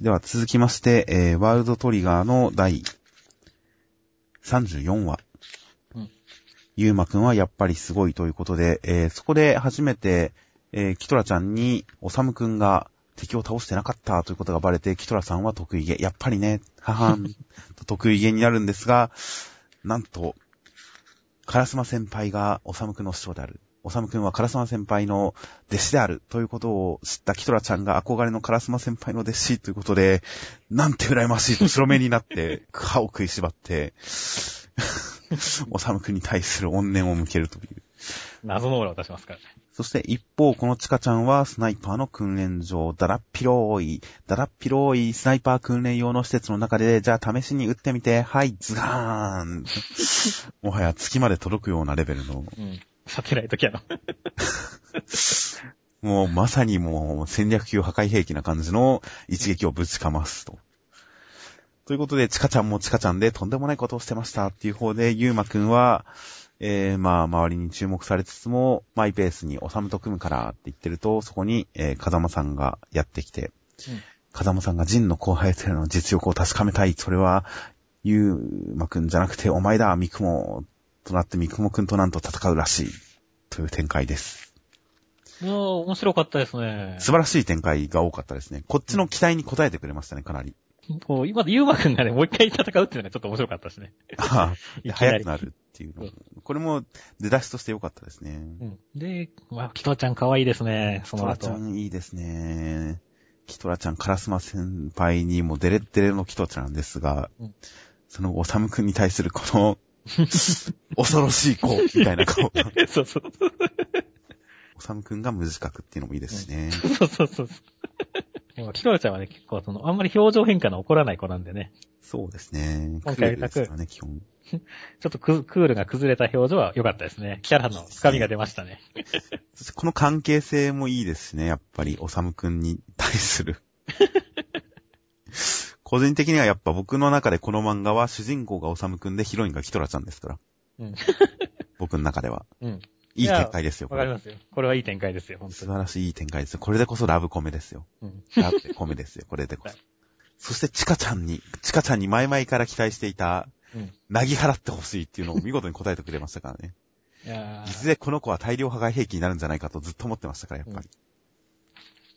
では続きまして、えー、ワールドトリガーの第34話。うんゆうまくんはやっぱりすごいということで、えーそこで初めて、えーキトラちゃんに、おさむくんが敵を倒してなかったということがバレて、キトラさんは得意げ。やっぱりね、母ん と得意げになるんですが、なんと、カラスマ先輩がおさむくんの師匠である。おさむくんはカラスマ先輩の弟子であるということを知ったキトラちゃんが憧れのカラスマ先輩の弟子ということで、なんて羨ましいと白目になって、歯を食いしばって、おさむくんに対する怨念を向けるという。謎のオーラを出しますからね。そして一方、このチカちゃんはスナイパーの訓練場、だらっぴろーい、だらっぴろーいスナイパー訓練用の施設の中で、じゃあ試しに撃ってみて、はい、ズガーン。もはや月まで届くようなレベルの、うん。サテライトキャノン。もうまさにもう戦略級破壊兵器な感じの一撃をぶちかますと。ということで、チカちゃんもチカちゃんでとんでもないことをしてましたっていう方で、ゆうまくんは、えー、まあ、周りに注目されつつも、マイペースにおさむと組むからって言ってると、そこに、えー、風間さんがやってきて、うん風間さんがジンの後輩というの実力を確かめたい。それは、ゆうまくんじゃなくて、お前だ、ミクモとなってミクモくんとなんと戦うらしい。という展開です。もう、面白かったですね。素晴らしい展開が多かったですね。こっちの期待に応えてくれましたね、かなり。こう、今でユーマくんがね、もう一回戦うっていうのがちょっと面白かったですね。ああ早くなるっていうのも。これも出だしとして良かったですね。うん。で、まあ、キトちゃん可愛いですね、その後キトラちゃ。んいいですね。キトラちゃん、カラスマ先輩にもデレッデレのキトちゃんですが、うんそのおさむくんに対するこの、恐ろしい子、みたいな顔が。そうそう。おさむくんが無自覚っていうのもいいですしね。そうそうそう。でもキトちゃんはね、結構その、あんまり表情変化の起こらない子なんでね。そうですね。今回クールですからね、基本。ちょっとククールが崩れた表情は良かったですね。キャラの深みが出ましたね。そしてこの関係性もいいですしね、やっぱり、おさむくんに対する。個人的にはやっぱ僕の中でこの漫画は主人公がおさむくんでヒロインがキトラちゃんですから。うん。僕の中では。うん。いい展開ですよ。わかりますよ。これはいい展開ですよ、本当に。素晴らしいいい展開ですよ。これでこそラブコメですよ。うん。ラブでコメですよ、これでこそはい。そして、チカちゃんに、チカちゃんに前々から期待していた、うん。なぎ払ってほしいっていうのを見事に答えてくれましたからね。いやいずれこの子は大量破壊兵器になるんじゃないかとずっと思ってましたから、やっぱり。ー、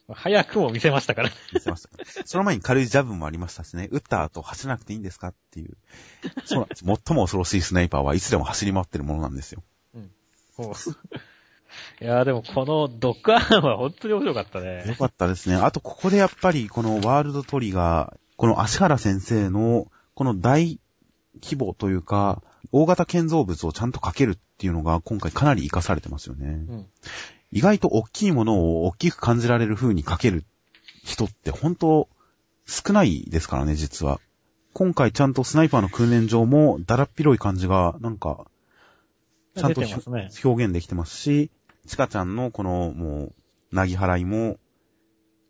早くも見せましたから。見せましたから。その前に軽いジャブもありましたしね、撃った後走らなくていいんですかっていう。そうなんです。最も恐ろしいスナイパーはいつでも走り回ってるものなんですよ。もういやーでもこのドッグアームは本当に面白かったよね。かったですね。あと、ここでやっぱり、このワールドトリガー、この足原先生の、この大規模というか、大型建造物をちゃんとかけるっていうのが、今回かなり活かされてますよね。うん。意外と大きいものを大きく感じられる風にかける人って本当少ないですからね、実は。今回ちゃんとスナイパーの訓練場もだらっ広い感じが、なんか、ちゃんとね。表現できてますし、チカちゃんのこの、もう、なぎ払いも、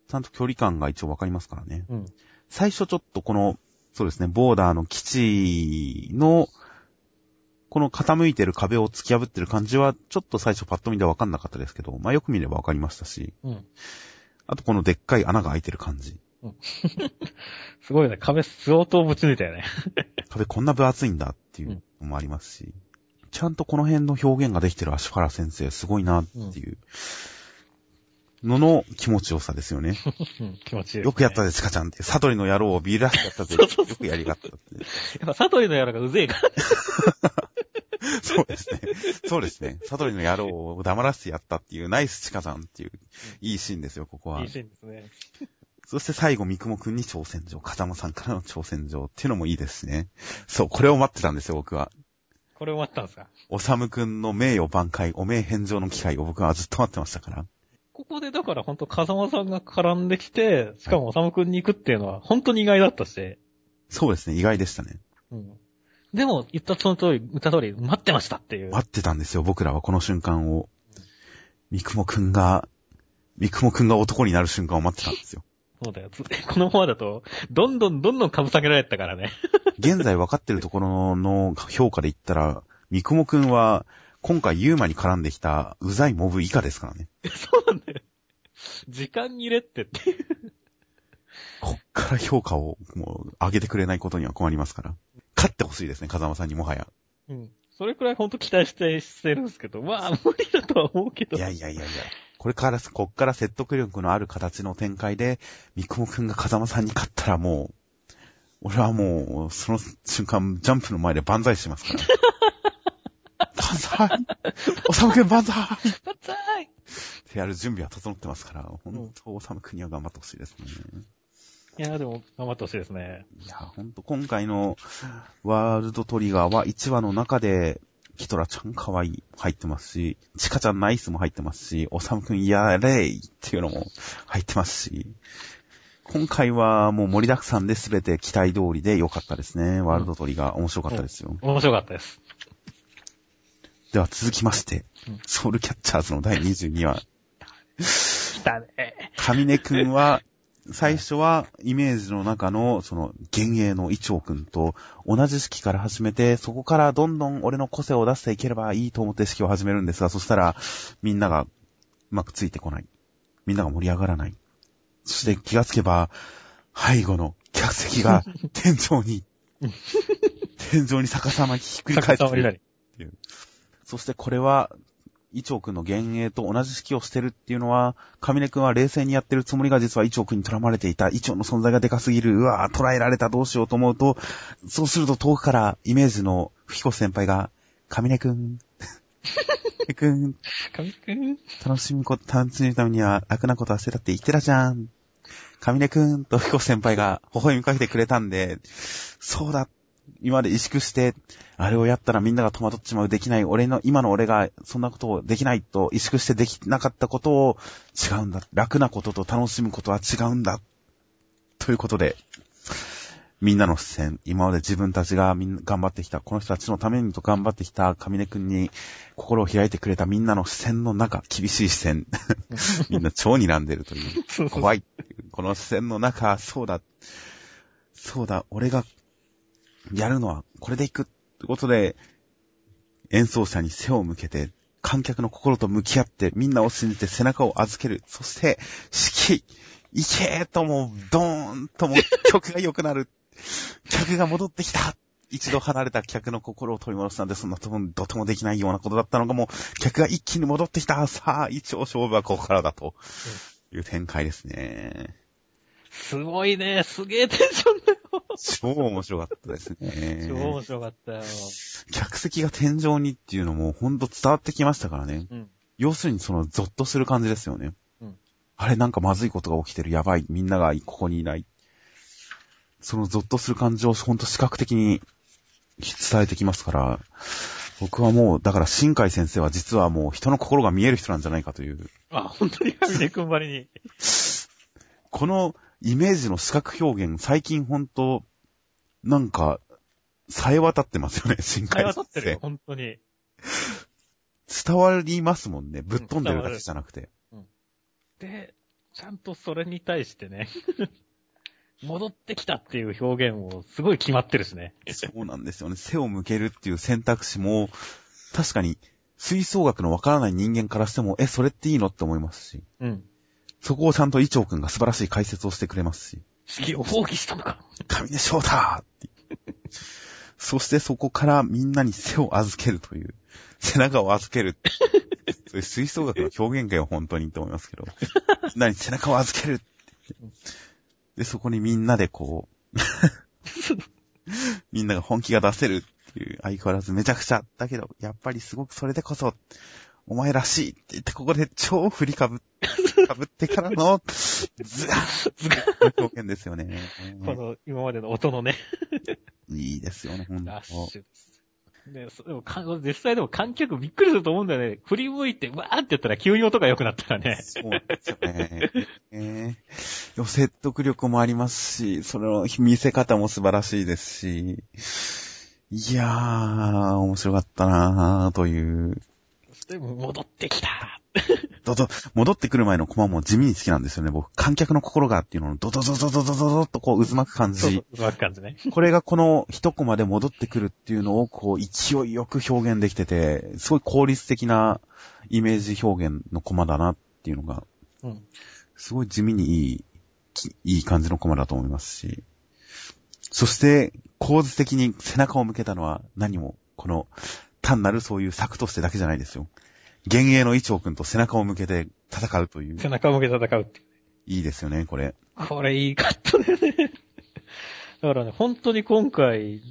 ちゃんと距離感が一応わかりますからね。うん。最初ちょっとこの、そうですね、ボーダーの基地の、この傾いてる壁を突き破ってる感じは、ちょっと最初パッと見でわかんなかったですけど、まあよく見ればわかりましたし、うん。あとこのでっかい穴が開いてる感じ。すごいね。壁相当ぶち抜いたよね。壁こんな分厚いんだっていうのもありますし、ちゃんとこの辺の表現ができてる足原先生、すごいなっていうのの気持ちよさですよね。うん。気持ちいい、よくやったでで、チカちゃんって。サトリの野郎をビラしてやったぜ。そうそうそうよくやりがったって。す。やっぱサトリのやらがうぜえから。そうですね。そうですね。サトリの野郎を黙らせてやったっていうナイスチカさんっていう、いいシーンですよ、ここはいい。シーンですね。そして最後、三雲くんに挑戦状、風間さんからの挑戦状っていうのもいいですしね。そう、これを待ってたんですよ、僕は。これ終わったんですか？おさむくんの名誉挽回、お名返上の機会を僕はずっと待ってましたから。ここでだから本当風間さんが絡んできて、しかもおさむくんに行くっていうのは本当に意外だったし。そうですね、意外でしたね。うん。でも、言ったその通り、言った通り、待ってましたっていう。待ってたんですよ、僕らはこの瞬間を。三雲くんが、三雲くんが男になる瞬間を待ってたんですよ。そうだよ。つこのままだと、どんどんどんどん株下げられてたからね。現在分かってるところの評価で言ったら、三雲くんは、今回ユーマに絡んできた、うざいモブ以下ですからね。そうなんだよ。時間に入れってっていう。こっかから評価をもう上げてくれないことには困りますから。勝ってほしいですね、風間さんにもはや。うん。それくらいほんと期待してしてるんですけど、まあ無理だとは思うけど。いやいやいやいや。これから、こっから説得力のある形の展開で、三雲くんが風間さんに勝ったらもう、俺はもう、その瞬間、ジャンプの前で万歳しますから。万歳おさむくん万歳バッツァイってやる準備は整ってますから、本当、おさむくんには頑張ってほしいですね。いや、でも頑張ってほしいですね。いや、ほんと、今回のワールドトリガーは1話の中で、キトラちゃん可愛い入ってますし、チカちゃんナイスも入ってますし、おさむくんやれいっていうのも入ってますし、今回はもう盛りだくさんで全て期待通りで良かったですね。ワールドトリガー面白かったですよ。面白かったです。では続きましてうん、ソウルキャッチャーズの第22話。来たね。上根くんは、最初はイメージの中の、その、幻影のイチョウくんと同じ式から始めて、そこからどんどん俺の個性を出していければいいと思って式を始めるんですが、そしたら、みんながうまくついてこない。みんなが盛り上がらない。そして気がつけば、背後の客席が 天井に、天井に逆さまにひっくり返ってる逆さまになり。そしてこれは、イチョウ君の幻影と同じ式をしてるっていうのは、カミネ君は冷静にやってるつもりが実はイチョウ君に絡まれていた。イチョウの存在がでかすぎる。うわぁ、捉えられたどうしようと思うと、そうすると遠くからイメージのフヒコ先輩が、カミネ君、カミネ君、神くん楽しむこと、楽しむためには楽なことは捨てたって言ってたじゃん。カミネ君とフヒコ先輩が微笑みかけてくれたんで、そうだ。今まで萎縮して、あれをやったらみんなが戸惑っちまう、できない、俺の、今の俺がそんなことをできないと萎縮してできなかったことを違うんだ。楽なことと楽しむことは違うんだ。ということで、みんなの視線、今まで自分たちがみんな頑張ってきた、この人たちのためにと頑張ってきた上根くんに心を開いてくれたみんなの視線の中、厳しい視線。みんな超睨んでるという。怖い。この視線の中、そうだ。そうだ、俺がやるのはこれでいくってことで、演奏者に背を向けて、観客の心と向き合って、みんなを信じて背中を預ける。そして、指揮、いけーともう、ドーンとも曲が良くなる。客が戻ってきた。一度離れた客の心を取り戻したんで、そんなとも、どともできないようなことだったのが、もう、客が一気に戻ってきた。さあ、一応勝負はここからだと。いう展開ですね。すごいね。すげえテンションだ。超面白かったです超ね。面白かったよ。客席が天井にっていうのもほんと伝わってきましたからね。うん。要するにそのゾッとする感じですよね。うんあれなんかまずいことが起きてる、やばい、みんながここにいない。そのゾッとする感じをほんと視覚的に伝えてきますから、僕はもう、だから新海先生は実はもう人の心が見える人なんじゃないかという、あ、本当に神根くんばりに。このイメージの視覚表現、最近ほんと、なんか、冴え渡ってますよね、新会海先生話立ってるよ、。本当に。伝わりますもんね。ぶっ飛んでるだけじゃなくて。で、ちゃんとそれに対してね、戻ってきたっていう表現もすごい決まってるしね。そうなんですよね。背を向けるっていう選択肢も、確かに、吹奏楽のわからない人間からしても、え、それっていいのって思いますし、うん。そこをちゃんとイチョウ君が素晴らしい解説をしてくれますし、式を放棄したのか。神根翔太って。そしてそこからみんなに背を預けるという、背中を預ける。そういう吹奏楽の表現かよ、本当にって思いますけど。みんなに背中を預ける。で、そこにみんなでこう、みんなが本気が出せるっていう、相変わらずめちゃくちゃ。だけど、やっぱりすごくそれでこそ、お前らしいって言って、ここで超振りかぶ、かぶってからの、ズガッ表現ですよね。この今までの音のね、いいですよね、ほんとラッシュです。ね、そでもか実際でも観客びっくりすると思うんだよね。振り向いて、わーって言ったら急に音が良くなったらね。そうですよね。えーでも説得力もありますし、その見せ方も素晴らしいですし、いやー、面白かったなーという。そして戻ってきた。どど、戻ってくる前のコマも地味に好きなんですよね。僕、観客の心がっていうののドドドドドドドドとこう渦巻く感じそうそう。、うまく感じね。これがこの一コマで戻ってくるっていうのをこう勢いよく表現できてて、すごい効率的なイメージ表現のコマだなっていうのが、うん。すごい地味にいいいい感じのコマだと思いますし。そして、構図的に背中を向けたのは何も、この、単なるそういう策としてだけじゃないですよ。幻影の一丁くんと背中を向けて戦うという。背中を向けて戦うっていう。いいですよね、これ。これいいカットだよね。だからね、本当に今回、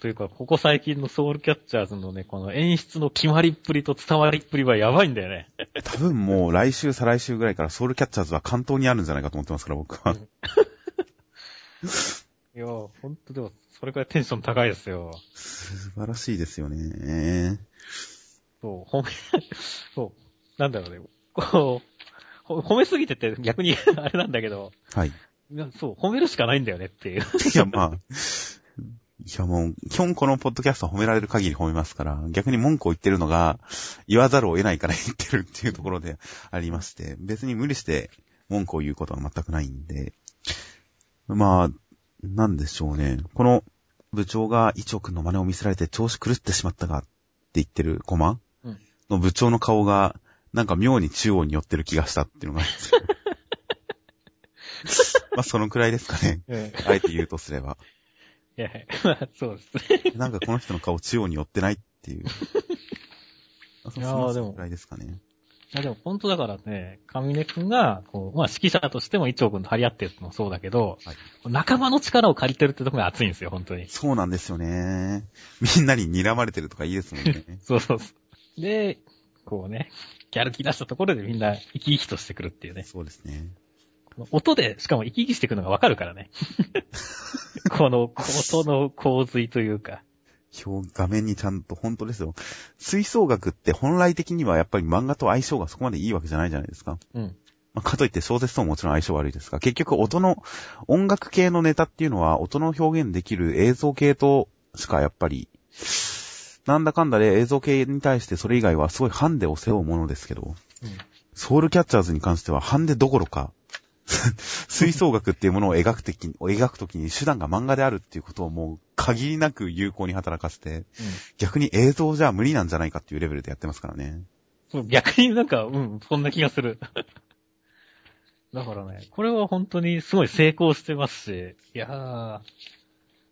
というか、ここ最近のソウルキャッチャーズのね、この演出の決まりっぷりと伝わりっぷりはやばいんだよね。多分もう来週、再来週ぐらいからソウルキャッチャーズは関東にあるんじゃないかと思ってますから、僕は。いやー、本当でも、それくらいテンション高いですよ。素晴らしいですよね。そう、褒め、そう、なんだろうね。こう、ほ褒めすぎてて逆に あれなんだけど、はい。いいやそう、褒めるしかないんだよねっていう。や、まあ、いやもう、基本このポッドキャストは褒められる限り褒めますから、逆に文句を言ってるのが、言わざるを得ないから言ってるっていうところでありまして、別に無理して文句を言うことは全くないんで、まあ、なんでしょうね。この部長が一億の真似を見せられて調子狂ってしまったがって言ってるコマうんの部長の顔が、なんか妙に中央に寄ってる気がしたっていうのがあるんですよ。まあ、そのくらいですかね。うんあえて言うとすれば。いや、まあ、そうですね。なんかこの人の顔中央に寄ってないっていう。あそういやーでもそのくらいですかね。いやでも本当だからね、上根くんが、こう、まあ指揮者としても一丁くんと張り合ってるのもそうだけど、はい仲間の力を借りてるってところが熱いんですよ、本当に。そうなんですよね。みんなに睨まれてるとかいいですもんね。そうそうそう。で、こうね、ギャル気出したところでみんな生き生きとしてくるっていうね。そうですね。音で、しかも生き生きしてくるのがわかるからね。この、音の洪水というか。表、画面にちゃんと本当ですよ。吹奏楽って本来的にはやっぱり漫画と相性がそこまでいいわけじゃないじゃないですか。うん。まあ、かといって小説とももちろん相性悪いですが、結局音の、音楽系のネタっていうのは音の表現できる映像系としかやっぱり、なんだかんだで映像系に対してそれ以外はすごいハンデを背負うものですけど、ソウルキャッチャーズに関してはハンデどころか、吹奏楽っていうものを描くときに、描くときに手段が漫画であるっていうことをもう限りなく有効に働かせて、逆に映像じゃ無理なんじゃないかっていうレベルでやってますからね。逆になんか、うん、そんな気がする。だからね、これは本当にすごい成功してますし、いやー、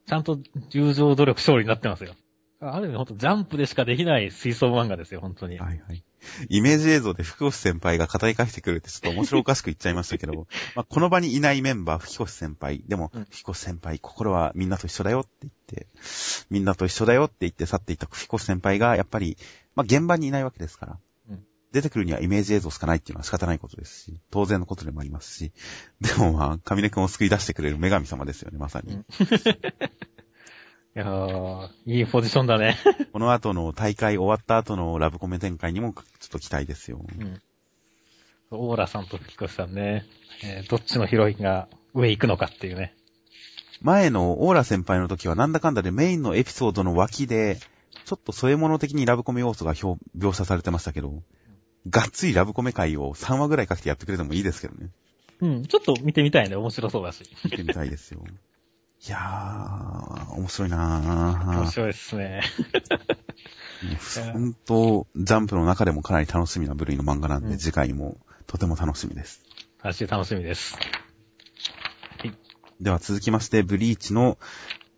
ちゃんと友情努力勝利になってますよ。ある意味本当ジャンプでしかできない水槽漫画ですよ、本当に。はいはい。イメージ映像で福星先輩が語り返してくるってちょっと面白おかしく言っちゃいましたけど、まあ、この場にいないメンバー、福星先輩、でも、うん福星先輩、心はみんなと一緒だよって言って、みんなと一緒だよって言って去っていった福星先輩が、やっぱり、まあ、現場にいないわけですから、うん出てくるにはイメージ映像しかないっていうのは仕方ないことですし、当然のことでもありますし、でもまあ、神根くんを救い出してくれる女神様ですよね、まさに。うんいやー、いいポジションだね。この後の大会終わった後のラブコメ展開にもちょっと期待ですよ。うん。オーラさんと吹越さんね、えーどっちのヒロインが上行くのかっていうね。前のオーラ先輩の時はなんだかんだでメインのエピソードの脇で、ちょっと添え物的にラブコメ要素が表描写されてましたけど、がっつりラブコメ会を3話ぐらいかけてやってくれてもいいですけどね。うん、ちょっと見てみたいね。面白そうだし。見てみたいですよ。いやー、面白いなー。面白いですね。本当、ジャンプの中でもかなり楽しみな部類の漫画なんで、うん次回もとても楽しみです。楽しみ、楽しみです。では続きまして、ブリーチの、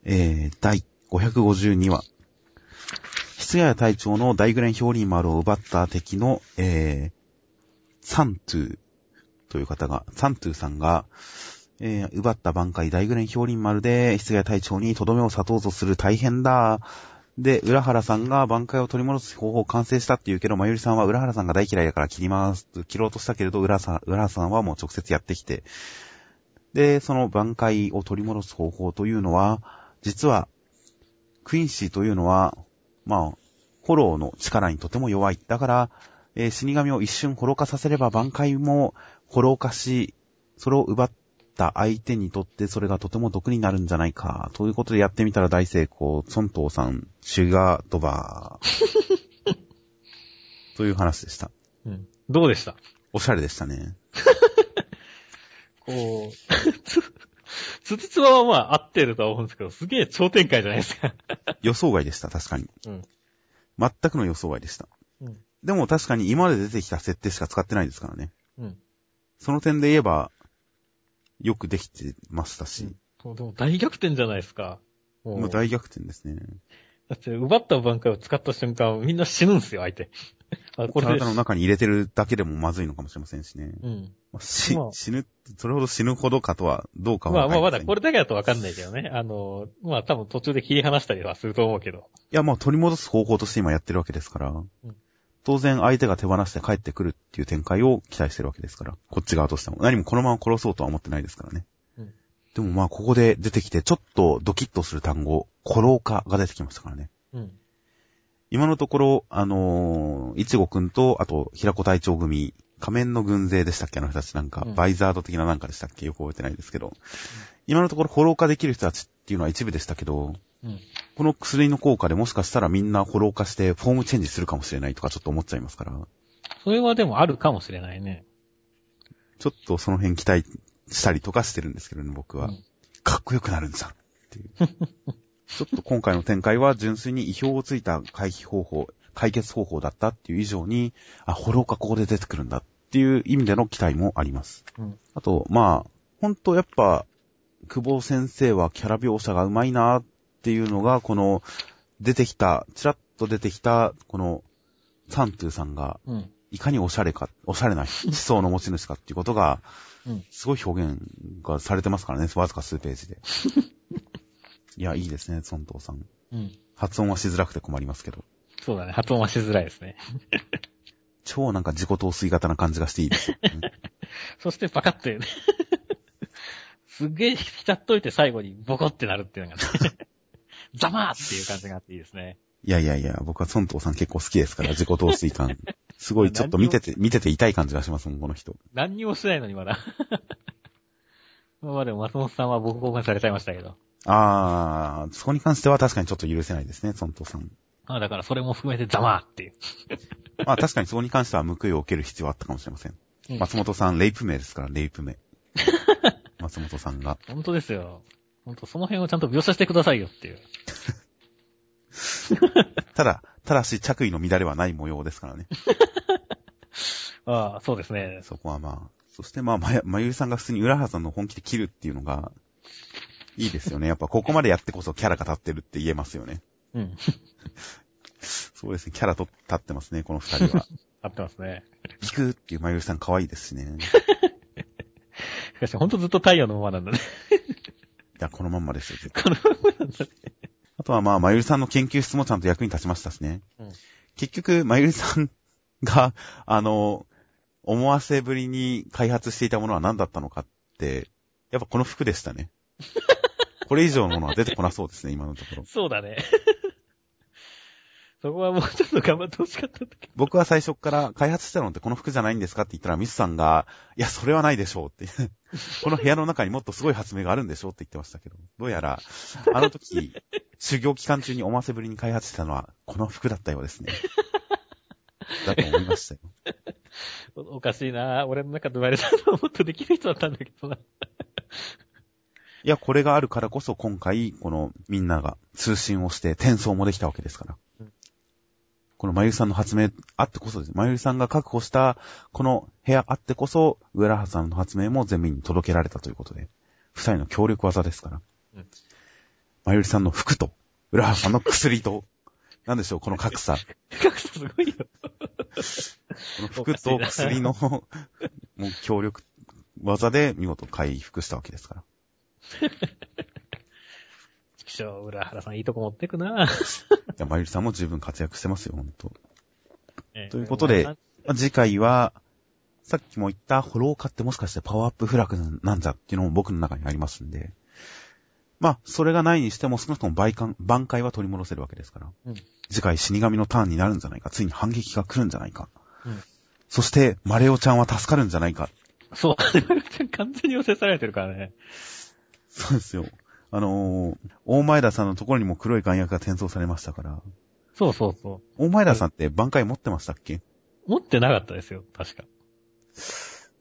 えー、第552話。室谷隊長の大グレン氷林丸を奪った敵の、えー、サントゥーという方が、サントゥーさんが、えー、奪った挽回大グレン氷林丸で、室谷隊長にとどめを刺とうとする大変だ。で、浦原さんが挽回を取り戻す方法を完成したって言うけど、まゆりさんは浦原さんが大嫌いだから切ります。切ろうとしたけれど、浦さん、浦原さんはもう直接やってきて、で、その挽回を取り戻す方法というのは、実は、クインシーというのは、まあ、フォローの力にとても弱い。だから、えー死神を一瞬滅化させれば挽回も滅化し、それを奪ってた相手にとってそれがとても毒になるんじゃないか。ということでやってみたら大成功。孫東さん、シュガードバー。という話でした。うん。どうでした？おしゃれでしたね。こう、つ、つつつはまあ合ってるとは思うんですけど、すげえ超展開じゃないですか。予想外でした、確かに。うん。全くの予想外でした。うん。でも確かに今まで出てきた設定しか使ってないですからね。うん。その点で言えば、よくできてましたし、そうでも大逆転じゃないですか。もう大逆転ですね。だって、奪った挽回を使った瞬間、みんな死ぬんすよ、相手。あ、これで体。の中に入れてるだけでもまずいのかもしれませんしね。うん。まあ死まあ死ぬ、それほど死ぬほどかとは、どうかはまあまあ、まわかりせんだこれだけだとわかんないけどね。あの、まあ多分途中で切り離したりはすると思うけど。いや、まあ取り戻す方法として今やってるわけですから、当然相手が手放して帰ってくるっていう展開を期待してるわけですから、こっち側としても。何もこのまま殺そうとは思ってないですからね。うんでもまあここで出てきてちょっとドキッとする単語、コローカが出てきましたからね。うん。今のところ、あのー、いちごくんと、あと、平子隊長組、仮面の軍勢でしたっけあの人たちなんか、うんバイザード的ななんかでしたっけよく覚えてないですけど。今のところ、ホロー化できる人たちっていうのは一部でしたけど、うん。この薬の効果でもしかしたらみんなホロー化してフォームチェンジするかもしれないとかちょっと思っちゃいますから、それはでもあるかもしれないね。ちょっとその辺期待したりとかしてるんですけどね、僕は。うんかっこよくなるんじゃんっていう。ちょっと今回の展開は純粋に意表をついた回避方法、解決方法だったっていう以上に、あ、ホロー化ここで出てくるんだっていう意味での期待もあります。うん。あと、まあ、本当やっぱ、久保先生はキャラ描写がうまいなっていうのが、この、出てきた、ちらっと出てきた、この、サントゥーさんが、うん。いかにおしゃれか、おしゃれな思想の持ち主かっていうことが、うん。すごい表現がされてますからね、わずか数ページで。いや、いいですね、孫東さん。うん。発音はしづらくて困りますけど。そうだね。発音はしづらいですね。超なんか自己陶酔型な感じがしていいですよね。そしてパカッて、すっげえ浸っといて最後にボコってなるっていうのがね、ザマーっていう感じがあっていいですね。いやいやいや、僕は孫東さん結構好きですから、自己陶酔感。すごいちょっと見てて、見てて痛い感じがしますもん、この人。何にもしてないのにまだ。まあでも松本さんはボコボコにされちゃいましたけど。あー、そこに関しては確かにちょっと許せないですね、孫東さん。まあだからそれも含めてザマーっていう。まあ確かにそこに関しては報いを受ける必要はあったかもしれません。うん松本さん、レイプ名ですから、レイプ名。松本さんが。本当ですよ。本当その辺をちゃんと描写してくださいよっていう。ただ、ただし着衣の乱れはない模様ですからね。ああ、そうですね。そこはまあ。そしてまあ、まや、まゆりさんが普通に浦原さんの本気で切るっていうのが、いいですよね。やっぱここまでやってこそキャラが立ってるって言えますよね。うん。そうですね。キャラと立ってますね、この二人は。合ってますね。聞くっていうまゆりさん可愛いですしね。しかし本当ずっと太陽のままなんだね。いや、このまんまですよ、このままなんだね。あとはまあ、まゆりさんの研究室もちゃんと役に立ちましたしね。うん結局、まゆりさんが、あの、思わせぶりに開発していたものは何だったのかって、やっぱこの服でしたね。これ以上のものは出てこなそうですね、今のところ。そうだね。そこはもうちょっと頑張ってほしかったんだけ僕は最初から開発したのってこの服じゃないんですかって言ったらミスさんが、いや、それはないでしょうって。この部屋の中にもっとすごい発明があるんでしょうって言ってましたけど、どうやら、あの時、修行期間中に思わせぶりに開発したのは、この服だったようですね。だと思いましたよ。ど。おかしいな俺の中で言われたのはもっとできる人だったんだけどな。いや、これがあるからこそ今回、このみんなが通信をして転送もできたわけですから。うんこのまゆりさんの発明あってこそです。まゆりさんが確保したこの部屋あってこそ、上原さんの発明も全面に届けられたということで、二人の協力技ですから。うんまゆりさんの服と、浦原さんの薬と、なんでしょう、この格差。格差すごいよ。この服と薬の、もう協力技で見事回復したわけですから。ちくしょう、浦原さんいいとこ持ってくな。いや、まゆりさんも十分活躍してますよ、本当。ええ。ということでまあ次回は、さっきも言ったホロー化ってもしかしてパワーアップフラグなんじゃっていうのも僕の中にありますんで、まあ、それがないにしても少なくとも倍感挽回は取り戻せるわけですから、うん。次回死神のターンになるんじゃないか、ついに反撃が来るんじゃないか、うん。そして、マレオちゃんは助かるんじゃないか、そう、完全に寄せされてるからね。そうですよ。あのー大前田さんのところにも黒い眼薬が転送されましたから、そうそうそう。大前田さんって挽回持ってましたっけ？持ってなかったですよ、確か。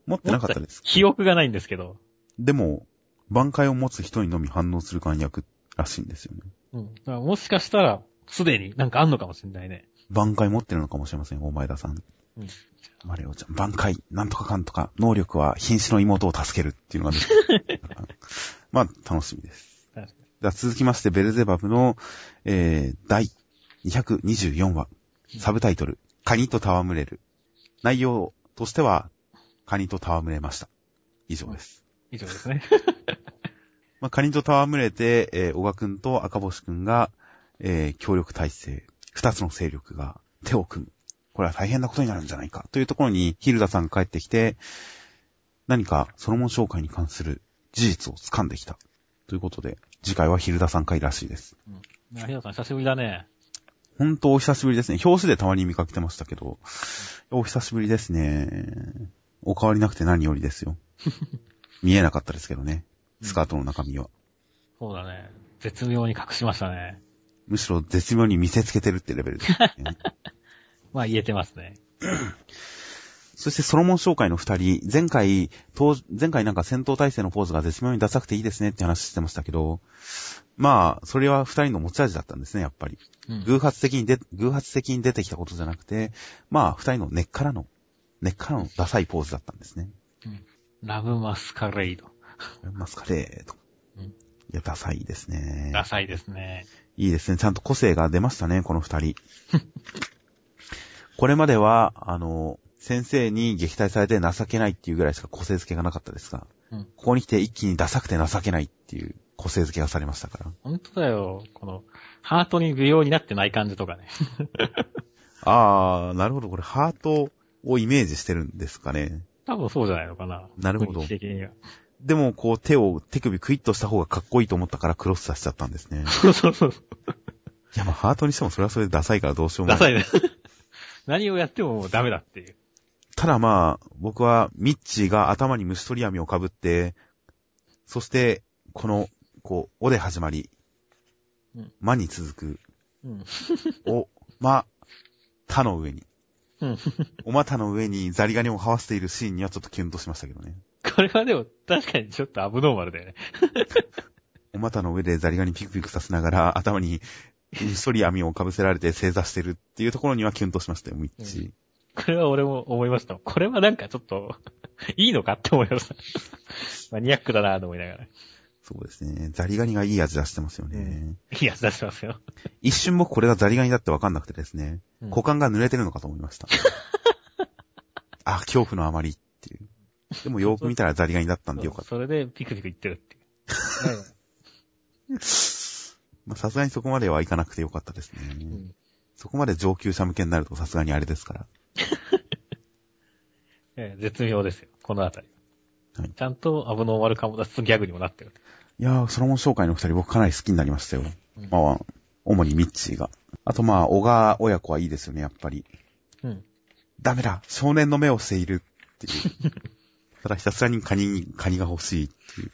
持ってなかったです。記憶がないんですけど。でも、挽回を持つ人にのみ反応する眼薬らしいんですよね。うん。だからもしかしたら、すでになんかあんのかもしれないね。挽回持ってるのかもしれません、大前田さん。うんマレオちゃん、挽回、なんとかかんとか、能力は瀕死の妹を助けるっていうのが まあ、楽しみです。続きまして、ベルゼバブの、えー、第224話、サブタイトル、カニと戯れる。内容としては、カニと戯れました。以上です。以上ですね。まあ、カニと戯れて、えー、小川くんと赤星くんが、えー、協力体制、二つの勢力が手を組む。これは大変なことになるんじゃないか。というところに、ヒルダさんが帰ってきて、何かソロモン紹介に関する事実を掴んできた。ということで、次回はヒルダさん回らしいです。うん。ヒロさん久しぶりだね。ほんとお久しぶりですね。表紙でたまに見かけてましたけど、お久しぶりですね。お変わりなくて何よりですよ。見えなかったですけどね。スカートの中身は。そうだね。絶妙に隠しましたね。むしろ絶妙に見せつけてるってレベルです、ね。まあ言えてますね。そしてソロモン紹介の二人、前回、当前回なんか戦闘態勢のポーズが絶妙にダサくていいですねって話してましたけど、まあ、それは二人の持ち味だったんですね、やっぱり。うん。偶発的にで、偶発的に出てきたことじゃなくて、まあ、二人の根っからの、根っからのダサいポーズだったんですね。ラブマスカレイド。マスカレード。うんいや、ダサいですね。ダサいですね。いいですね。ちゃんと個性が出ましたね、この二人。これまでは、あの、先生に撃退されて情けないっていうぐらいしか個性付けがなかったですが、うんここに来て一気にダサくて情けないっていう個性付けがされましたから。ほんとだよ。この、ハートに舞踊になってない感じとかね。あー、なるほど。これハートをイメージしてるんですかね。多分そうじゃないのかな。なるほど的には。でも、こう手を、手首クイッとした方がかっこいいと思ったからクロスさせちゃったんですね。そうそうそう。いや、まあハートにしてもそれはそれでダサいからどうしようもない。ダサいね。何をやってもダメだっていう。ただまあ、僕はミッチーが頭に虫取り網をかぶって、そして、この、こう、おで始まり、うんまに続く、うん。お、ま、たの上に、うん。おまたの上にザリガニを這わせているシーンにはちょっとキュンとしましたけどね。これはでも確かにちょっとアブノーマルだよね。お股の上でザリガニピクピクさせながら、頭に虫取り網をかぶせられて正座してるっていうところにはキュンとしましたよ、ミッチー。これは俺も思いました。これはなんかちょっと、いいのかって思いました。マニアックだなと思いながら。そうですね。ザリガニがいい味出してますよね。いいやつ出してますよ。一瞬僕これがザリガニだってわかんなくてですね、うん股間が濡れてるのかと思いました。あ、恐怖のあまりっていう。でもよーく見たらザリガニだったんでよかった。それでピクピク言ってるっていう。まあさすがにそこまではいかなくてよかったですね。うんそこまで上級者向けになるとさすがにあれですから。ええ絶妙ですよ。このあたり。はいちゃんとアブノーマルカモダスギャグにもなってる。いやー、ソロモン紹介の二人僕かなり好きになりましたよ。うんまあ、主にミッチーが。あとまあ、小川親子はいいですよね、やっぱり。うん。ダメだ少年の目をしているっていう。ただひたすらにカニに、カニが欲しいっていう。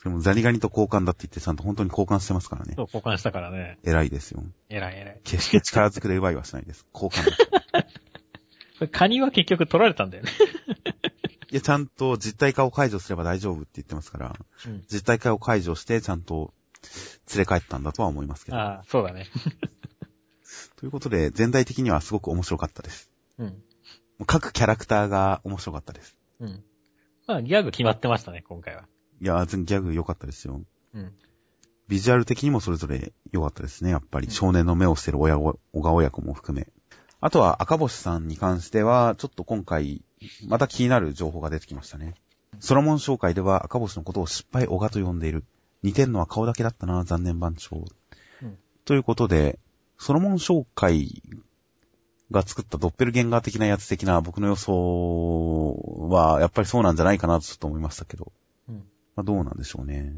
それもザリガニと交換だって言ってちゃんと本当に交換してますからねそ。う、交換したからね。偉いですよ。偉い偉い。決して力ずくで奪いはしないです。交換です。カニは結局取られたんだよね。いや、ちゃんと実体化を解除すれば大丈夫って言ってますから、うん。実体化を解除してちゃんと連れ帰ったんだとは思いますけど。ああ、そうだね。ということで、全体的にはすごく面白かったです。うん。各キャラクターが面白かったです。うん。まあ、ギャグ決まってましたね、今回は。いや、全ギャグ良かったですよ。うん。ビジュアル的にもそれぞれ良かったですね。やっぱりうん少年の目をしてる親子、小川親子も含め。あとは赤星さんに関しては、ちょっと今回、また気になる情報が出てきましたね。ソロモン紹介では赤星のことを失敗小川と呼んでいる。似てるのは顔だけだったな、残念番長。うんということで、ソロモン紹介が作ったドッペルゲンガー的なやつ的な僕の予想は、やっぱりそうなんじゃないかなとちょっと思いましたけど。うん。まあ、どうなんでしょうね。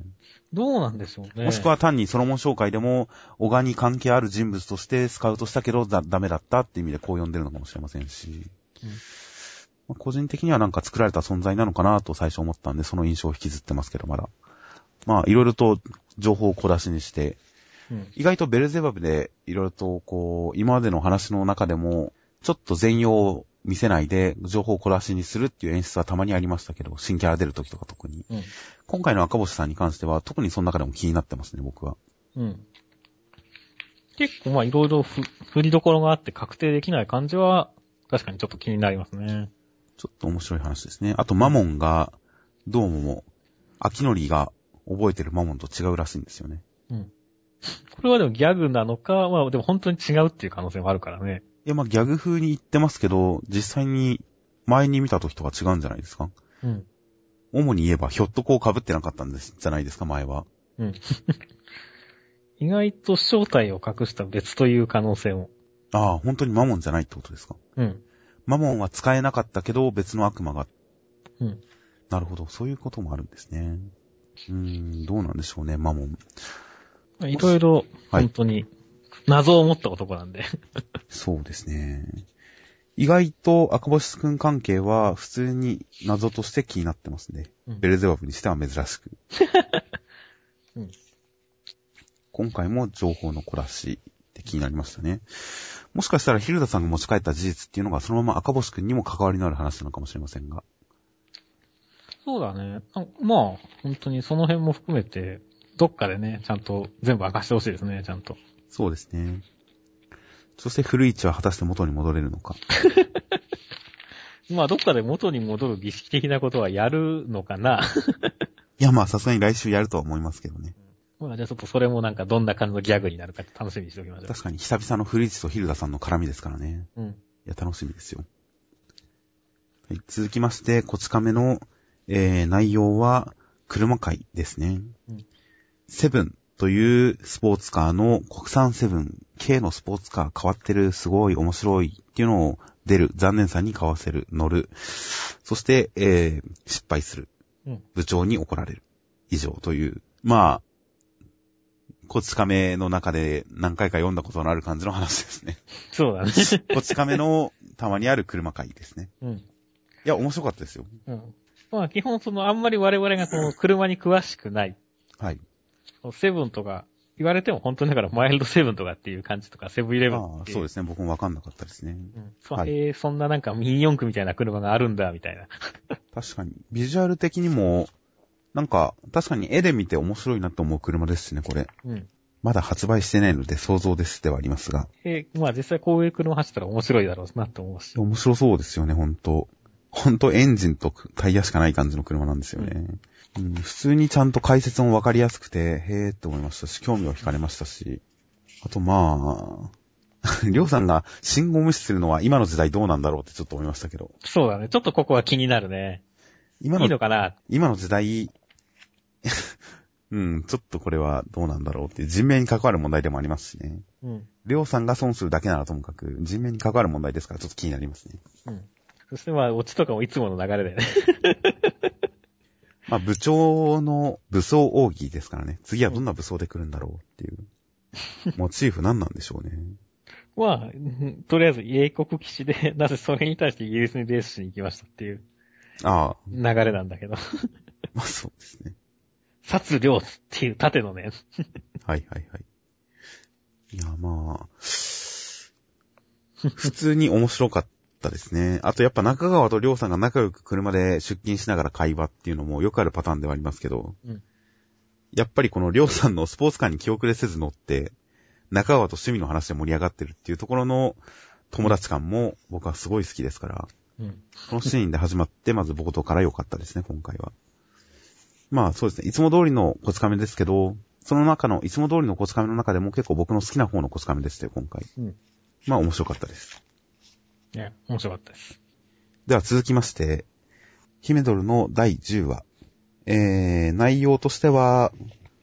どうなんでしょうね。もしくは単にソロモン紹介でも、小川に関係ある人物としてスカウトしたけどだダメだったっていう意味でこう呼んでるのかもしれませんし、うんまあ個人的にはなんか作られた存在なのかなと最初思ったんで、その印象を引きずってますけど、まだ。まあ、いろいろと情報を小出しにして、うん。意外とベルゼバブでいろいろとこう、今までの話の中でも、ちょっと全容を見せないで情報を小出しにするっていう演出はたまにありましたけど、新キャラ出るときとか特に。うん。今回の赤星さんに関しては特にその中でも気になってますね、僕は。うん。結構まあいろいろふ振りどころがあって確定できない感じは確かにちょっと気になりますね。ちょっと面白い話ですね。あと、マモンが、どうも、秋のりが覚えてるマモンと違うらしいんですよね。うん。これはでもギャグなのか、まあでも本当に違うっていう可能性もあるからね。いや、まあ、ギャグ風に言ってますけど、実際に前に見た時とは違うんじゃないですか？うん。主に言えば、ひょっとこう被ってなかったんです、じゃないですか、前は。うん。意外と正体を隠した別という可能性も。ああ、本当にマモンじゃないってことですか？うん。マモンは使えなかったけど、別の悪魔が。うん。なるほど、そういうこともあるんですね。うーん、どうなんでしょうね、マモン。いろいろ、はい本当に、謎を持った男なんで。そうですね。意外と赤星くん関係は普通に謎として気になってますね。うんベルゼバブにしては珍しく。うん今回も情報の小出しって気になりましたね。もしかしたらヒルダさんが持ち帰った事実っていうのがそのまま赤星くんにも関わりのある話なのかもしれませんが。そうだね。あまあ、本当にその辺も含めて、どっかでね、ちゃんと全部明かしてほしいですね、ちゃんと。そうですね。そして古市は果たして元に戻れるのか。まあ、どっかで元に戻る儀式的なことはやるのかな。いや、まあさすがに来週やるとは思いますけどね。まあ、じゃあちょっとそれもなんかどんな感じのギャグになるか楽しみにしておきましょう。確かに久々の古市とヒルダさんの絡みですからね。うん。いや、楽しみですよ。はい、続きまして、こち亀の、えー、内容は、車会ですね。うんセブンというスポーツカーの国産セブン系のスポーツカー変わってる、すごい面白いっていうのを出る、残念さに買わせる、乗る。そして、えー、失敗する。うん。部長に怒られる。以上という、まあ、こち亀の中で何回か読んだことのある感じの話ですね。そうだね。こち亀のたまにある車会ですね。うん。いや、面白かったですよ。うん。まあ、基本その、あんまり我々がこの車に詳しくない、はい。セブンとか、言われても本当にだからマイルドセブンとかっていう感じとか、セブンイレブンああ。そうですすね。僕もわかんなかったですね。うん。そうはいえーそんななんかミニ四駆みたいな車があるんだ、みたいな。確かに。ビジュアル的にも、なんか、確かに絵で見て面白いなと思う車ですしね、これ。うん。まだ発売してないので想像ですではありますが。えーまあ実際こういう車走ったら面白いだろうなと思うし。面白そうですよね、ほんと。ほんとエンジンとタイヤしかない感じの車なんですよね。うん、普通にちゃんと解説もわかりやすくて、へーって思いましたし、興味を惹かれましたし。あとまあ、りょうさんが信号無視するのは今の時代どうなんだろうってちょっと思いましたけど。そうだね。ちょっとここは気になるね。今のいいのかな？今の時代、うん、ちょっとこれはどうなんだろうっていう人命に関わる問題でもありますしね。うん。りょうさんが損するだけならともかく、人命に関わる問題ですからちょっと気になりますね。うん。そしてまあ、オチとかもいつもの流れでね。まあ部長の武装奥義ですからね。次はどんな武装で来るんだろうっていう。モチーフ何なんでしょうね。まあ、うんとりあえず英国騎士で、なぜそれに対してイギリスにレースしに行きましたっていうああ、流れなんだけど。まあそうですね。殺領っていう縦のね。はいはいはい。いや、まあ、普通に面白かったですね。あとやっぱ中川とりょうさんが仲良く車で出勤しながら会話っていうのもよくあるパターンではありますけど、うんやっぱりこのりょうさんのスポーツカーに気遅れせず乗って、中川と趣味の話で盛り上がってるっていうところの友達感も僕はすごい好きですから、うん。このシーンで始まって、まず冒頭から良かったですね、今回は。まあそうですね、いつも通りのコツカメですけど、その中の、いつも通りのコツカメの中でも結構僕の好きな方のコツカメですよ、今回。うん。まあ面白かったです。ね、面白かったです。では続きまして、ヒメドルの第10話。えー、内容としては、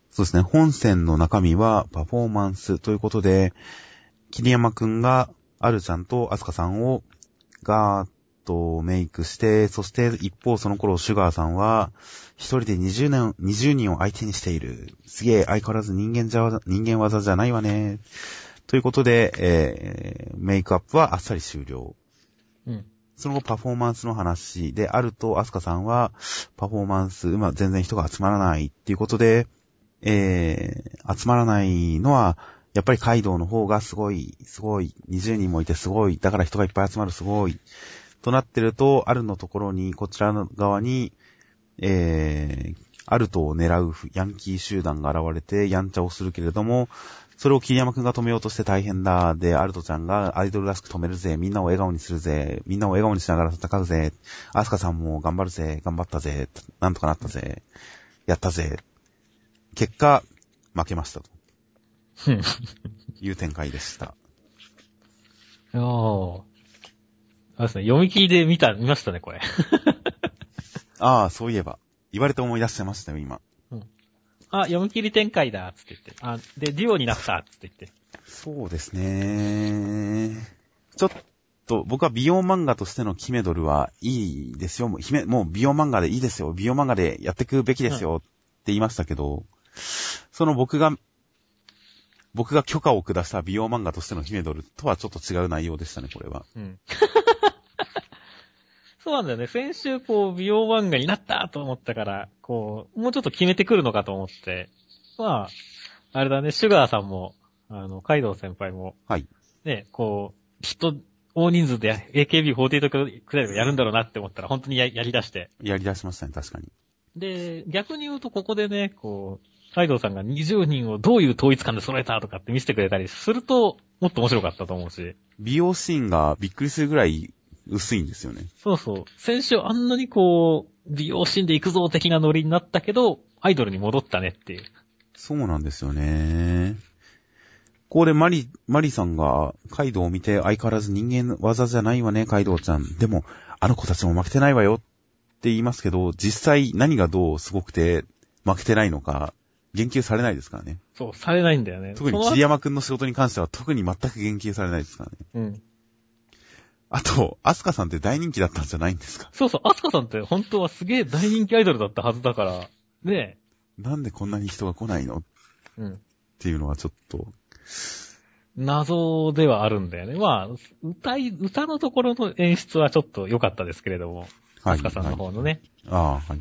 そうですね、本線の中身はパフォーマンスということで、桐山くんが、アルちゃんとアスカさんをガーッとメイクして、そして一方その頃シュガーさんは、一人で20年、20人を相手にしている。すげえ、相変わらず人間じゃ、人間技じゃないわね。ということで、えー、メイクアップはあっさり終了。うん。その後パフォーマンスの話であると、アスカさんは、パフォーマンス、まあ、全然人が集まらないっていうことで、えー、集まらないのは、やっぱりカイドウの方がすごい、すごい、20人もいてすごい、だから人がいっぱい集まるすごい、となってると、あるのところに、こちらの側に、えー、アルトを狙うヤンキー集団が現れて、やんちゃをするけれども、それを桐山くんが止めようとして大変だ。で、アルトちゃんがアイドルらしく止めるぜ。みんなを笑顔にするぜ。みんなを笑顔にしながら戦うぜ。アスカさんも頑張るぜ。頑張ったぜ。なんとかなったぜ。やったぜ。結果、負けましたとうん。いう展開でした。いやーあれですね、読み切りで見た、見ましたね、これ。ああ、そういえば。言われて思い出してましたよ、今。あ、読み切り展開だ、つって言って。あ、で、デュオになった、つって言って。そうですね。ちょっと、僕は美容漫画としてのキメドルはいいですよ。もう姫もう美容漫画でいいですよ。美容漫画でやっていくべきですよ。って言いましたけど、その僕が、僕が許可を下した美容漫画としてのヒメドルとはちょっと違う内容でしたね、これは。うん。そうなんだよね。先週、こう、美容漫画になったと思ったから、こう、もうちょっと決めてくるのかと思って。まあ、あれだね、シュガーさんも、あの、カイドウ先輩も、はい。ね、こう、きっと、大人数で AKB48 くらいをやるんだろうなって思ったら、本当にややり出して。やり出しましたね、確かに。で、逆に言うとここでね、こう、カイドウさんが20人をどういう統一感で揃えたとかって見せてくれたりすると、もっと面白かったと思うし。美容シーンがびっくりするぐらい薄いんですよね。そうそう。先週あんなにこう、美容シーンで行くぞ的なノリになったけど、アイドルに戻ったねっていう。そうなんですよね。ここでマリ、マリさんがカイドウを見て相変わらず人間技じゃないわね、カイドウちゃん。でも、あの子たちも負けてないわよって言いますけど、実際何がどうすごくて負けてないのか、言及されないですからね。そう、されないんだよね。特に桐山くんの仕事に関しては特に全く言及されないですからね。うん。あと、アスカさんって大人気だったんじゃないんですか？そうそう、アスカさんって本当はすげえ大人気アイドルだったはずだから、ねなんでこんなに人が来ないの？っえ。うん。ていうのはちょっと、謎ではあるんだよね。まあ、歌い、歌のところの演出はちょっと良かったですけれども、はい。アスカさんの方のね。はい。ああ、はいはい。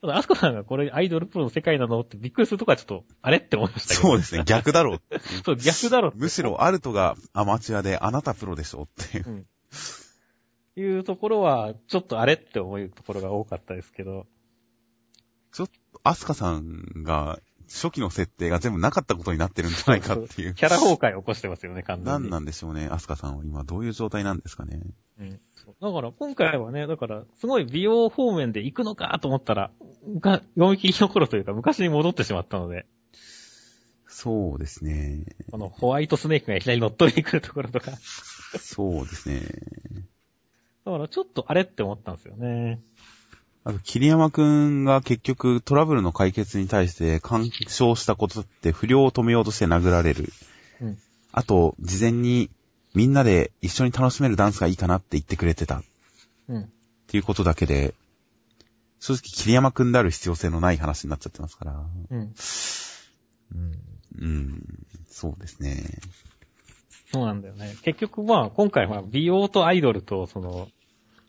ただ、アスカさんがこれアイドルプロの世界なのってびっくりするとこはちょっと、あれって思いましたけど。そうですね、逆だろう。そう、逆だろってむしろアルトがアマチュアであなたプロでしょっていう。うん。いうところは、ちょっとあれって思うところが多かったですけど。アスカさんが初期の設定が全部なかったことになってるんじゃないかっていう。キャラ崩壊を起こしてますよね、完全に。何なんでしょうね、アスカさんは今どういう状態なんですかね。うん。だから、今回はね、だから、すごい美容方面で行くのかと思ったら、が、読み切りの頃というか、昔に戻ってしまったので、そうですね。このホワイトスネークがいきなり乗っ取りに来るところとか。そうですね。だから、ちょっとあれって思ったんですよね。あと、桐山くんが結局トラブルの解決に対して干渉したことって不良を止めようとして殴られる。うん。あと、事前にみんなで一緒に楽しめるダンスがいいかなって言ってくれてたっうん。ていうことだけで、正直桐山くんである必要性のない話になっちゃってますから。うん。うん、そうですね。そうなんだよね。結局まあ、今回は美容とアイドルと、その、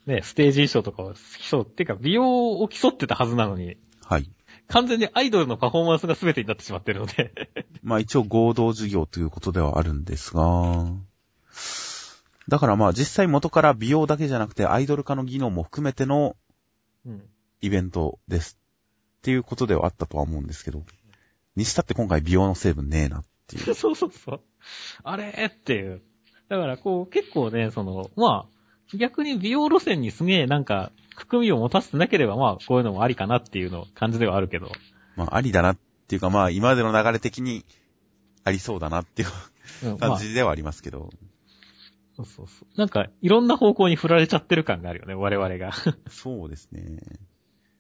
ね、ステージ衣装とかを競う。っていうか、美容を競ってたはずなのに、はい。完全にアイドルのパフォーマンスが全てになってしまってるので。まあ一応合同授業ということではあるんですが、だからまあ実際元から美容だけじゃなくてアイドル化の技能も含めてのうん。イベントですっていうことではあったとは思うんですけど、にしたって今回美容の成分ねえなっていう。そうそうそう。あれっていう。だからこう結構ね、その、まあ、逆に美容路線にすげえなんか、含みを持たせてなければまあ、こういうのもありかなっていうの感じではあるけど。まあありだなっていうかまあ今までの流れ的にありそうだなっていう感じではありますけど、そうそうそう。なんか、いろんな方向に振られちゃってる感があるよね、我々が。そうですね。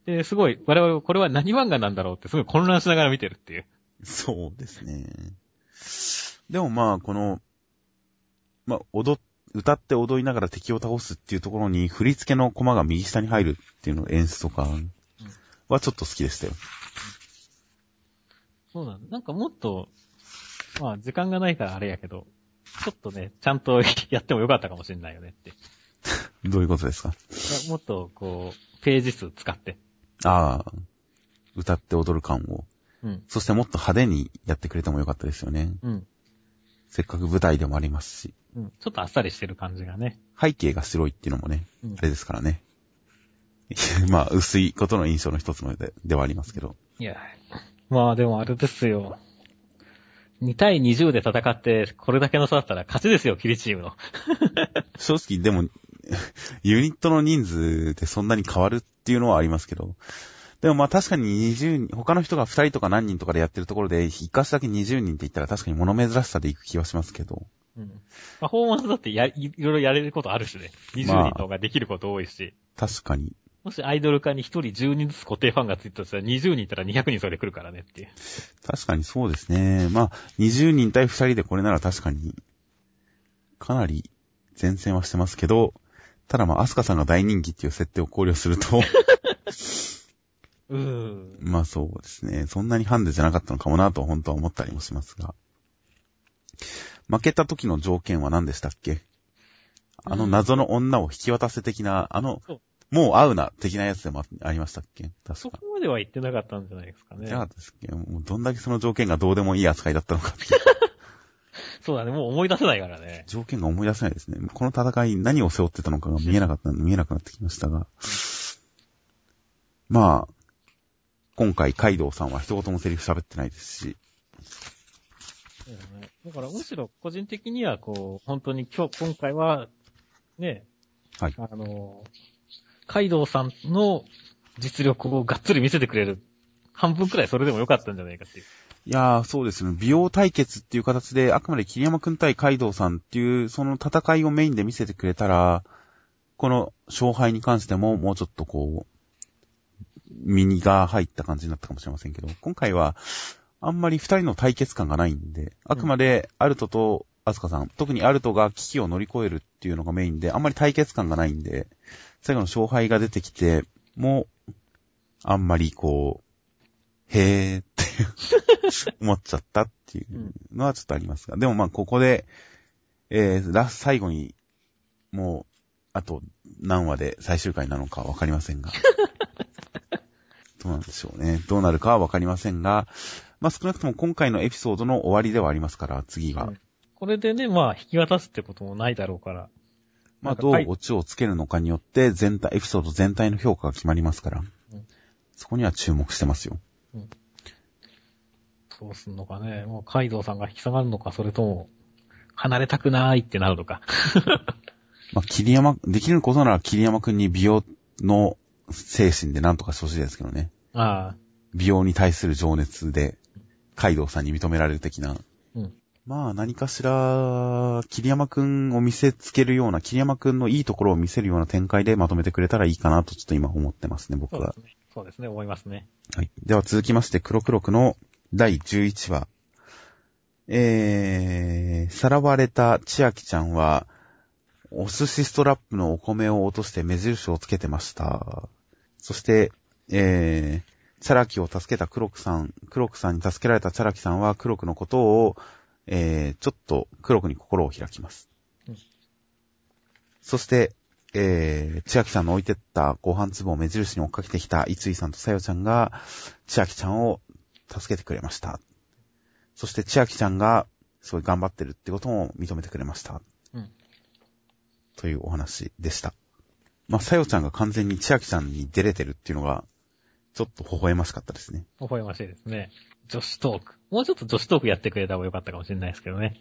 で、すごい、我々、これは何漫画なんだろうってすごい混乱しながら見てるっていう。そうですね。でもまあ、この、まあ、踊っ、歌って踊りながら敵を倒すっていうところに振り付けのコマが右下に入るっていうの演出とかはちょっと好きでしたよ。そうだ。なんかもっと、まあ、時間がないからあれやけど、ちょっとね、ちゃんと やってもよかったかもしれないよねって。い どういうことですか？やもっと、こう、ページ数使って。ああ、歌って踊る感を。うん。そしてもっと派手にやってくれてもよかったですよね。うん。せっかく舞台でもありますし。うん。ちょっとあっさりしてる感じがね。背景が白いっていうのもね、うんあれですからね。まあ、薄いことの印象の一つのでではありますけど。いや、まあでもあれですよ。2対20で戦って、これだけの差だったら勝ちですよ、キリチームの。正直、でも、ユニットの人数でそんなに変わるっていうのはありますけど。でもまあ確かに20人、他の人が2人とか何人とかでやってるところで、一箇所だけ20人って言ったら確かに物珍しさでいく気はしますけど。うん。パフォーマンスだってや、いいろいろやれることあるしね。20人の方ができること多いし。確かに。もしアイドル化に1人10人ずつ固定ファンがついたとしたら20人いたら200人それで来るからねっていう。確かにそうですね。まあ、20人対2人でこれなら確かに、かなり前線はしてますけど、ただまあ、アスカさんが大人気っていう設定を考慮すると、うーん。まあそうですね。そんなにハンデじゃなかったのかもなと本当は思ったりもしますが。負けた時の条件は何でしたっけ？あの謎の女を引き渡せ的な、あのもう会うな的なやつでもありましたっけ？確か。そこまでは言ってなかったんじゃないですかねじゃ。なかったですっけ？もうどんだけその条件がどうでもいい扱いだったのかって そうだね、もう思い出せないからね。条件が思い出せないですね。この戦い何を背負ってたのかが見えなかった、見えなくなってきましたが。まあ、今回カイドウさんは一言もセリフ喋ってないですし、だからむしろ個人的にはこう、本当に今日、今回は、ね、はいあの、カイドウさんの実力をがっつり見せてくれる。半分くらいそれでもよかったんじゃないかっていう。いやー、そうですね。美容対決っていう形で、あくまで桐山くん対カイドウさんっていう、その戦いをメインで見せてくれたら、この勝敗に関してももうちょっとこう、ミニが入った感じになったかもしれませんけど、今回は、あんまり二人の対決感がないんで、あくまでアルトとアスカさん、特にアルトが危機を乗り越えるっていうのがメインで、あんまり対決感がないんで、最後の勝敗が出てきて、もう、あんまりこう、へーって 思っちゃったっていうのはちょっとありますが。でもまあここで、えー、ラス、最後に、もう、あと何話で最終回なのかわかりませんが。どうなんでしょうね。どうなるかはわかりませんが、まあ少なくとも今回のエピソードの終わりではありますから、次が。うんこれでね、まあ、引き渡すってこともないだろうから。まあどうオチをつけるのかによって、全体、エピソード全体の評価が決まりますから。うんそこには注目してますよ。どうすんのかね。もう、カイドウさんが引き下がるのか、それとも、離れたくないってなるのか。まあ、桐山、できることなら桐山くんに美容の精神で何とかしてほしいですけどね。ああ。美容に対する情熱で、カイドウさんに認められる的な。うん。まあ何かしら、桐山くんを見せつけるような、桐山くんのいいところを見せるような展開でまとめてくれたらいいかなとちょっと今思ってますね、僕はそうで。すね。そうですね、思いますね。はい。では続きまして、黒黒くの第11話。えー、さらわれた千秋ちゃんは、お寿司ストラップのお米を落として目印をつけてました。そして、えー、チャラキを助けた黒くさん、黒くさんに助けられたチャラキさんは黒くのことを、えー、ちょっと黒くに心を開きます。うんそして、えー、千秋さんの置いてったご飯粒を目印に追っかけてきた三井さんとさよちゃんが、千秋ちゃんを助けてくれました。そして千秋ちゃんが、すごい頑張ってるってことも認めてくれました。うん。というお話でした。まあ、さよちゃんが完全に千秋ちゃんに出れてるっていうのが、ちょっと微笑ましかったですね。微笑ましいですね。女子トーク。もうちょっと女子トークやってくれた方がよかったかもしれないですけどね。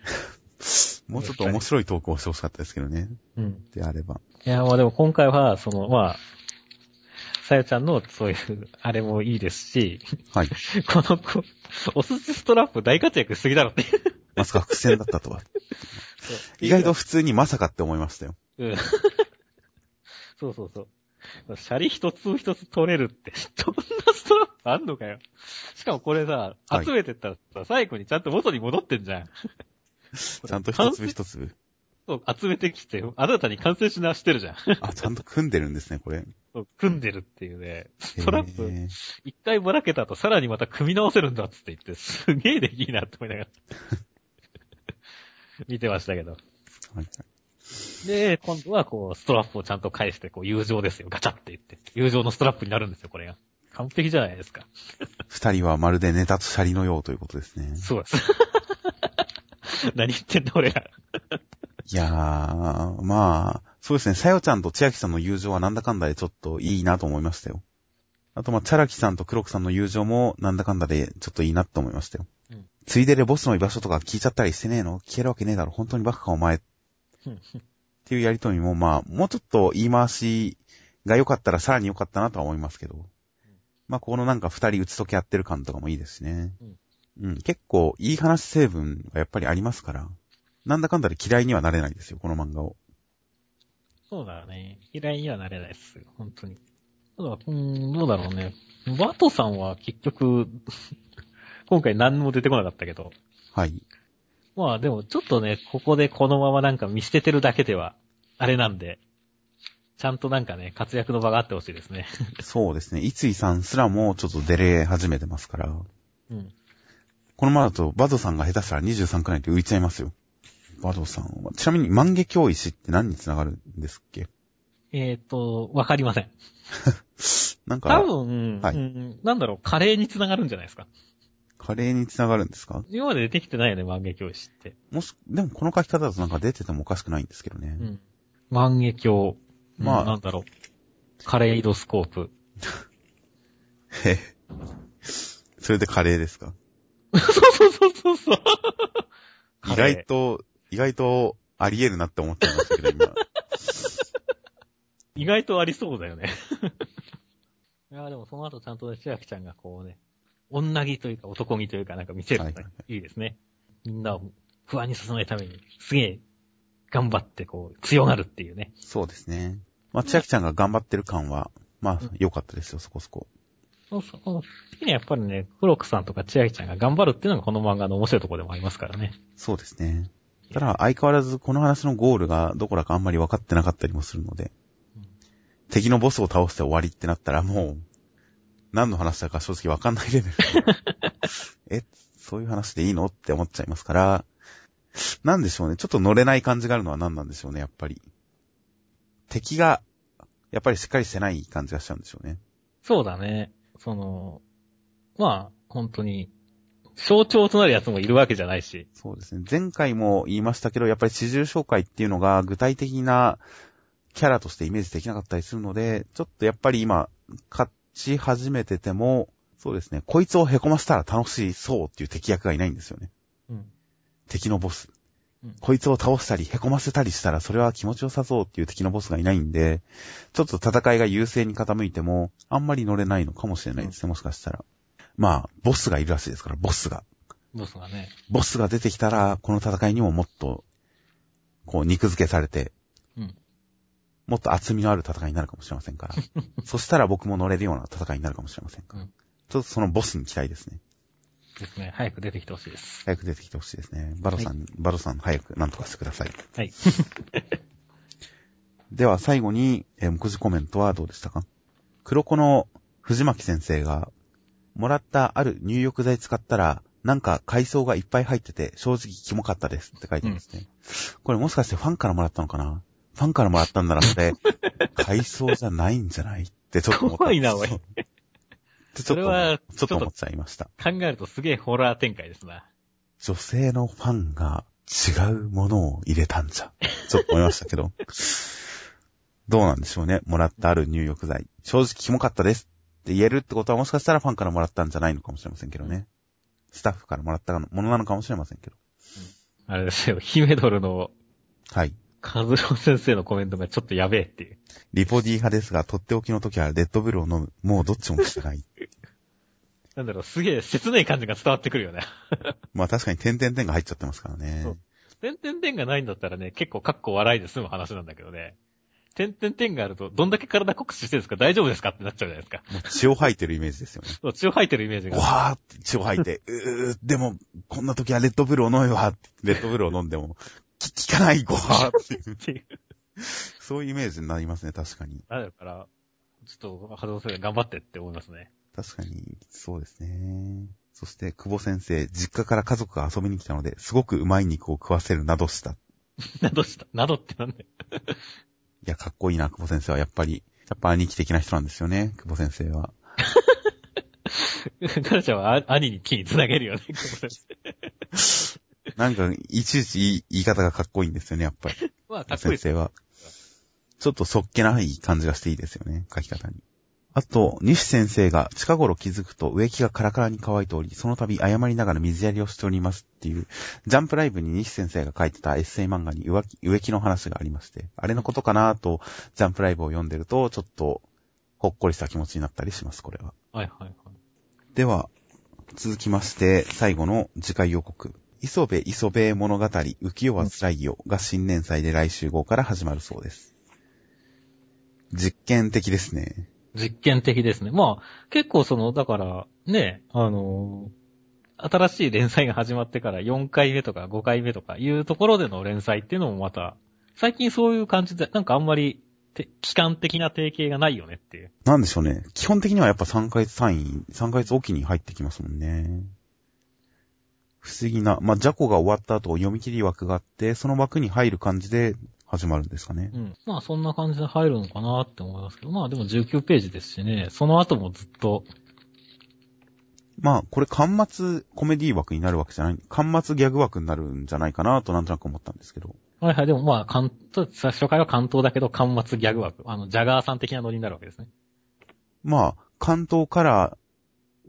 もうちょっと面白い投稿をしてほしかったですけどね。うん。であれば。いや、まあでも今回は、その、まあ、さよちゃんのそういう、あれもいいですし、はい。この子、お寿司ストラップ大活躍しすぎだろって。まさか伏線だったとは。意外と普通にまさかって思いましたよ。うん。そうそうそう。シャリ一つ一つ取れるって、どんなストラップあんのかよ。しかもこれさ、はい集めてったらさ、最後にちゃんと元に戻ってんじゃん。ちゃんと一粒一粒。そう集めてきて、新たに完成し直してるじゃん。あ、ちゃんと組んでるんですね、これ。そう組んでるっていうね。ストラップ、一回ばらけた後さらにまた組み直せるんだっつって言って、すげえできいいなって思いながら。見てましたけど。はいで、今度はこう、ストラップをちゃんと返して、こう、友情ですよ。ガチャって言って。友情のストラップになるんですよ、これが。完璧じゃないですか。二人はまるでネタとシャリのようということですね。そうです。何言ってんだ、俺ら。いやー、まあ、そうですね、さよちゃんと千秋さんの友情はなんだかんだでちょっといいなと思いましたよ。あとまあ、チャラキさんと黒木さんの友情もなんだかんだでちょっといいなと思いましたよ。うんついででボスの居場所とか聞いちゃったりしてねえの？聞けるわけねえだろ。本当にバカかお前。っていうやりとりも、まあ、もうちょっと言い回しが良かったらさらに良かったなとは思いますけど。まあ、このなんか二人打ち解け合ってる感とかもいいですしね。うん、結構いい話成分がやっぱりありますから。なんだかんだで嫌いにはなれないですよ、この漫画を。そうだね。嫌いにはなれないですよ、本当に。ただ、うーん、どうだろうね。ワトさんは結局、今回何も出てこなかったけど。はい。まあでもちょっとね、ここでこのままなんか見捨ててるだけでは、あれなんで、ちゃんとなんかね、活躍の場があってほしいですね。そうですね。三井さんすらもちょっと出れ始めてますから。うん。このままだと、バドさんが下手したら23くらいで浮いちゃいますよ。バドさんは。ちなみに、万華鏡石って何につながるんですっけ？えっ、ー、と、わかりません。なんか、多分、はいうん、なんだろう、カレーにつながるんじゃないですか。カレーにつながるんですか？今まで出てきてないよね、万華鏡石って。もし、でもこの書き方だとなんか出ててもおかしくないんですけどね。うん。万華鏡。まあうんなんだろう。カレイドスコープ。へへそれでカレーですか？そうそうそうそうそう。意外と、意外とあり得るなって思っちゃいましたけど、今。意外とありそうだよね。いや、でもその後ちゃんとね、千秋ちゃんがこうね、女気というか男気というかなんか見せるのね、はいはいですね。みんなを不安にさせないために、すげえ、頑張ってこう、強がるっていうね。そうですね。まあ、千秋ちゃんが頑張ってる感は、まあ、良かったですよ、そこそこ。そうそう。この時にはやっぱりね、黒クさんとか千秋ちゃんが頑張るっていうのがこの漫画の面白いところでもありますからね。そうですね。ただ、相変わらずこの話のゴールがどこだかあんまり分かってなかったりもするので、うん敵のボスを倒して終わりってなったらもう、何の話だか正直分かんないレベル。え、そういう話でいいの？って思っちゃいますから、なんでしょうね。ちょっと乗れない感じがあるのは何なんでしょうね、やっぱり。敵が、やっぱりしっかりしてない感じがしちゃうんでしょうね。そうだね。その、まあ、本当に、象徴となるやつもいるわけじゃないし。そうですね。前回も言いましたけど、やっぱり四重紹介っていうのが具体的なキャラとしてイメージできなかったりするので、ちょっとやっぱり今、勝ち始めてても、そうですね、こいつを凹ませたら楽しそうっていう敵役がいないんですよね。うん。敵のボス。うんこいつを倒したり、凹ませたりしたら、それは気持ちよさそうっていう敵のボスがいないんで、ちょっと戦いが優勢に傾いても、あんまり乗れないのかもしれないですね、もしかしたら。まあ、ボスがいるらしいですから、ボスが。ボスがね。ボスが出てきたら、この戦いにももっと、こう、肉付けされて、うん。もっと厚みのある戦いになるかもしれませんから。そしたら僕も乗れるような戦いになるかもしれませんから。うんちょっとそのボスに期待ですね。ですね。早く出てきてほしいです。早く出てきてほしいですね。バロさん、バロさん早く何とかしてください。はい。では最後に、えー目次コメントはどうでしたか？黒子の藤巻先生が、もらったある入浴剤使ったら、なんか海藻がいっぱい入ってて、正直キモかったですって書いてますね。これもしかしてファンからもらったのかな？ファンからもらったんならそれ、海藻じゃないんじゃないってちょっと思った。怖いなおいそれはと、ちょっと思っちゃいました。考えるとすげえホラー展開ですな。女性のファンが違うものを入れたんじゃ。ちょっと思いましたけど。どうなんでしょうね。もらったある入浴剤。正直キモかったですって言えるってことはもしかしたらファンからもらったんじゃないのかもしれませんけどね。スタッフからもらったものなのかもしれませんけど。あれですよ、ヒメドルのはい。カズロー先生のコメントがちょっとやべえっていう。リポディ派ですが、とっておきの時はレッドブルを飲む。もうどっちも聞かない。なんだろう、すげえ切ない感じが伝わってくるよね。まあ確かに点々点が入っちゃってますからねそう。点々点がないんだったらね、結構カッコ笑いで済む話なんだけどね。点々点があると、どんだけ体酷使してるんですか大丈夫ですかってなっちゃうじゃないですか。血を吐いてるイメージですよね。そう、血を吐いてるイメージが。わーって血を吐いて、うー、でも、こんな時はレッドブルを飲めば、レッドブルを飲んでも、き効かない、ごわーっていう。そういうイメージになりますね、確かに。だから、ちょっと、波動先生頑張ってって思いますね。確かに、そうですね。そして、久保先生、実家から家族が遊びに来たので、すごくうまい肉を食わせるなどした。い などした？などってなんだよ。や、かっこいいな、久保先生は。やっぱり、やっぱ兄貴的な人なんですよね、久保先生は。カルちゃんはあ兄に木に繋げるよね。なんか、いちいち言い方がかっこいいんですよね、やっぱり。まあ、かっこいい。先生は。ちょっとそっけない感じがしていいですよね、書き方に。あと、西先生が近頃気づくと植木がカラカラに乾いており、その度謝りながら水やりをしておりますっていう、ジャンプライブに西先生が書いてたエッセイ漫画に植木植木の話がありまして、あれのことかなと、ジャンプライブを読んでると、ちょっと、ほっこりした気持ちになったりします、これは。はいはいはい。では、続きまして、最後の次回予告。磯部磯部物語、浮世は辛いよが新年祭で来週号から始まるそうです。実験的ですね。実験的ですね。まあ、結構その、だから、ね、あのー新しい連載が始まってから4回目とか5回目とかいうところでの連載っていうのもまた、最近そういう感じで、なんかあんまり、て期間的な提携がないよねっていう。なんでしょうね。基本的にはやっぱ3ヶ月単位、3ヶ月おきに入ってきますもんね。不思議な。まあ、ジャコが終わった後、読み切り枠があって、その枠に入る感じで始まるんですかね。うん。まあそんな感じで入るのかなって思いますけど、まあでも19ページですしね、その後もずっと、まあ、これ、端末コメディ枠になるわけじゃない、端末ギャグ枠になるんじゃないかなとなんとなく思ったんですけど。はいはい、でもまあ、関東、初回は関東だけど、端末ギャグ枠。あの、ジャガーさん的なノリになるわけですね。まあ、関東カラー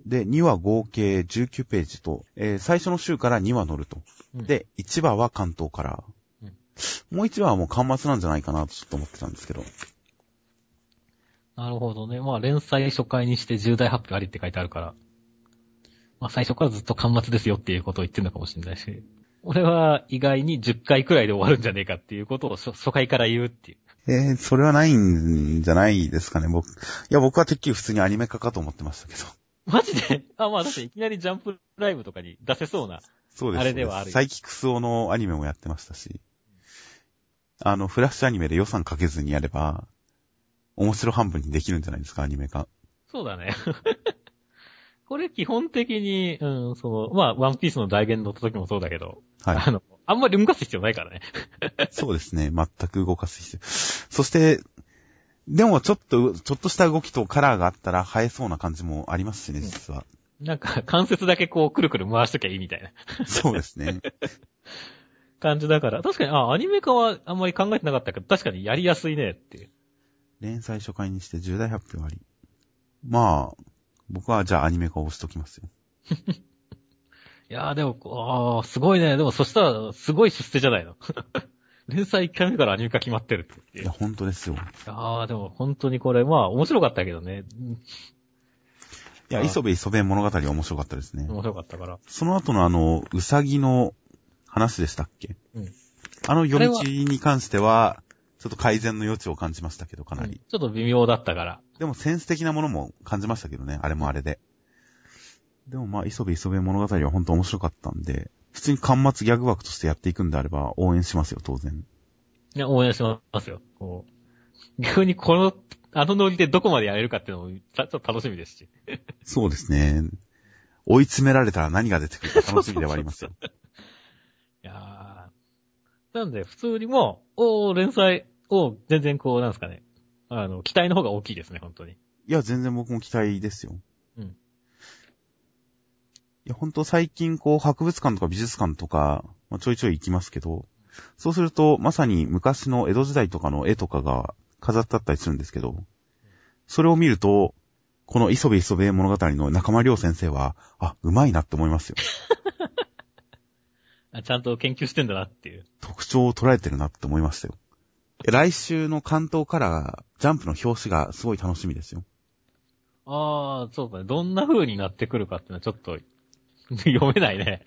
で2話合計19ページと、えー最初の週から2話乗ると。うん、で、1話は関東カラー。もう1話はもう端末なんじゃないかなとちょっと思ってたんですけど。なるほどね。まあ、連載初回にして重大発表ありって書いてあるから。まあ、最初からずっと端末ですよっていうことを言ってるのかもしれないし。俺は意外に10回くらいで終わるんじゃねえかっていうことを初初回から言うっていう。えー、それはないんじゃないですかね、僕。いや、僕はてっきり普通にアニメ化かと思ってましたけど。マジで？あ、まあ、だっていきなりジャンプライブとかに出せそうな。そうです。あれではあるよサイキクスオのアニメもやってましたし。あの、フラッシュアニメで予算かけずにやれば、面白半分にできるんじゃないですか、アニメ化。そうだね。これ基本的に、うん、その、まあ、ワンピースの大言乗った時もそうだけど、はい。あの、あんまり動かす必要ないからね。そうですね。全く動かす必要。そして、でもちょっと、ちょっとした動きとカラーがあったら映えそうな感じもありますしね、実は。なんか、関節だけこう、くるくる回しときゃいいみたいなそうですね。感じだから、確かに、あ、アニメ化はあんまり考えてなかったけど、確かにやりやすいねっていう。連載初回にして重大発表あり。まあ、僕はじゃあアニメ化を押しときますよ。いやーでも、あーすごいね。でもそしたら、すごい出世じゃないの？連載1回目からアニメ化決まってるっていや、本当ですよ。ああ、でも本当にこれ、まあ面白かったけどね。いや、あ磯部磯部物語は面白かったですね。面白かったから。その後のあの、うさぎの話でしたっけ？うん。あの読み切りに関しては、ちょっと改善の余地を感じましたけど、かなり。ちょっと微妙だったから。でもセンス的なものも感じましたけどね、あれもあれで。でもまあ、磯部磯部物語は本当面白かったんで、普通に端末ギャグ枠としてやっていくんであれば応援しますよ、当然。いや、応援しますよ。こう。逆にこの、あのノリでどこまでやれるかっていうのも、ちょっと楽しみですし。そうですね。追い詰められたら何が出てくるか楽しみではありますよ。いやーなんで、普通にもう、おー、連載、おー、全然こう、なんですかね。あの、期待の方が大きいですね、本当に。いや、全然僕も期待ですよ。や、本当最近こう、博物館とか美術館とか、まあ、ちょいちょい行きますけど、そうすると、まさに昔の江戸時代とかの絵とかが飾ってあったりするんですけど、それを見ると、この磯部磯部物語の中間良先生は、あ、うまいなって思いますよ。あちゃんと研究してんだなっていう。特徴を捉えてるなって思いましたよ。来週の関東からジャンプの表紙がすごい楽しみですよ。ああ、そうだね。どんな風になってくるかっていうのはちょっと、読めないね。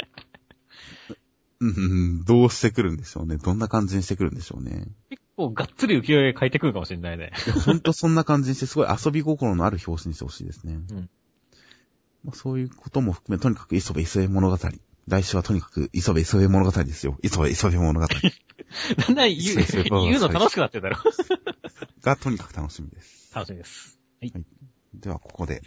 どうしてくるんでしょうね。どんな感じにしてくるんでしょうね。結構がっつり浮世絵変えてくるかもしれないね。ほんとそんな感じにして、すごい遊び心のある表紙にしてほしいですね。うんまあ、そういうことも含め、とにかく磯部磯部物語。来週はとにかく磯部磯部物語ですよ。磯部磯部物語 だんだん言う言うの楽しくなってるだろ。がとにかく楽しみです。楽しみです。はい。では、ここで